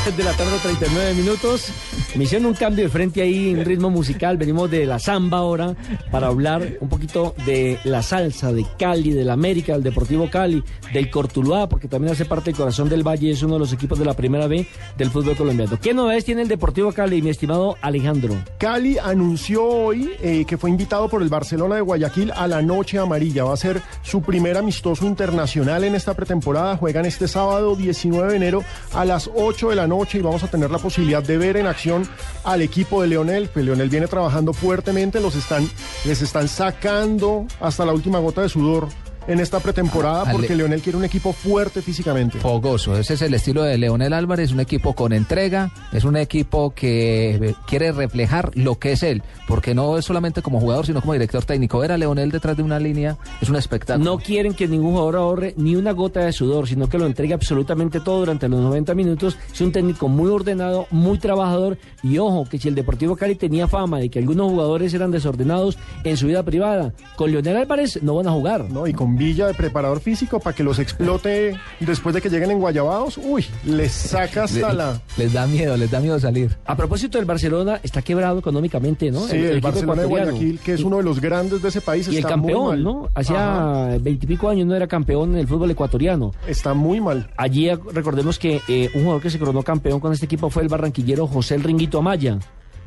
de la tarde, 39 minutos. Me hicieron un cambio de frente ahí en ritmo musical. Venimos de la samba ahora para hablar un poquito de la salsa, de Cali, del América, del Deportivo Cali, del Cortuluá, porque también hace parte del corazón del Valle, es uno de los equipos de la primera B del fútbol colombiano. ¿Qué novedades tiene el Deportivo Cali, mi estimado Alejandro? Cali anunció hoy eh, que fue invitado por el Barcelona de Guayaquil a la Noche Amarilla. Va a ser su primer amistoso internacional en esta pretemporada. Juegan este sábado 19 de enero a las 8 de la noche y vamos a tener la posibilidad de ver en acción al equipo de Leonel. Pues Leonel viene trabajando fuertemente, los están, les están sacando hasta la última gota de sudor en esta pretemporada porque Leonel quiere un equipo fuerte físicamente. Fogoso, ese es el estilo de Leonel Álvarez, un equipo con entrega, es un equipo que quiere reflejar lo que es él, porque no es solamente como jugador, sino como director técnico. Ver a Leonel detrás de una línea es un espectáculo. No quieren que ningún jugador ahorre ni una gota de sudor, sino que lo entregue absolutamente todo durante los 90 minutos. Es un técnico muy ordenado, muy trabajador. Y ojo, que si el Deportivo Cali tenía fama de que algunos jugadores eran desordenados en su vida privada, con Leonel Álvarez no van a jugar. ¿no? Y con Villa de preparador físico para que los explote después de que lleguen en Guayabados. Uy, les saca hasta Le- la... Les da miedo, les da miedo salir. A propósito del Barcelona, está quebrado económicamente, ¿no? Sí, el, equipo Barcelona de ecuatoriano. Guayaquil, que es Y- uno de los grandes de ese país, Y el muy campeón, mal. ¿no? Hacía veintipico años no era campeón en el fútbol ecuatoriano. Está muy mal. Allí recordemos que eh, un jugador que se coronó campeón con este equipo fue el barranquillero José el Ringuito Amaya,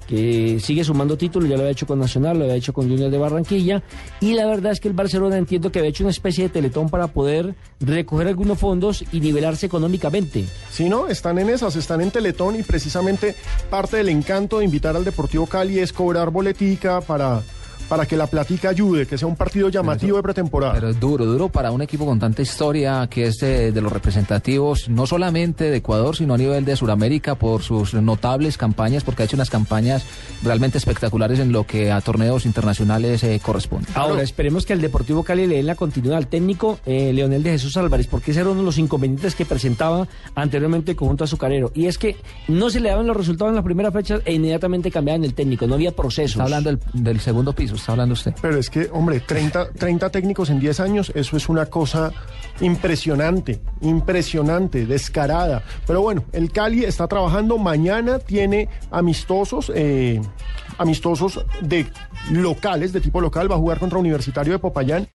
que sigue sumando títulos, ya lo había hecho con Nacional, lo había hecho con Junior de Barranquilla, y la verdad es que el Barcelona entiendo que había hecho una especie de teletón para poder recoger algunos fondos y nivelarse económicamente. Si no, están en esas, están en Teletón y precisamente parte del encanto de invitar al Deportivo Cali es cobrar boletica para, para que la platica ayude, que sea un partido llamativo de pretemporada. Pero es duro, duro para un equipo con tanta historia que es de, de los representativos, no solamente de Ecuador, sino a nivel de Sudamérica por sus notables campañas, porque ha hecho unas campañas realmente espectaculares en lo que a torneos internacionales eh, corresponde. Ahora, esperemos que el Deportivo Cali le den la continuidad al técnico eh, Leonel de Jesús Álvarez, porque ese era uno de los inconvenientes que presentaba anteriormente el conjunto azucarero. Y es que no se le daban los resultados en las primeras fechas e inmediatamente cambiaban el técnico, no había procesos. Está hablando del, del segundo piso, está hablando usted. Pero es que, hombre, 30, 30 técnicos en 10 años, eso es una cosa impresionante, impresionante, descarada. Pero bueno, el Cali está trabajando, mañana tiene amistosos, eh, amistosos de locales, de tipo local, va a jugar contra Universitario de Popayán.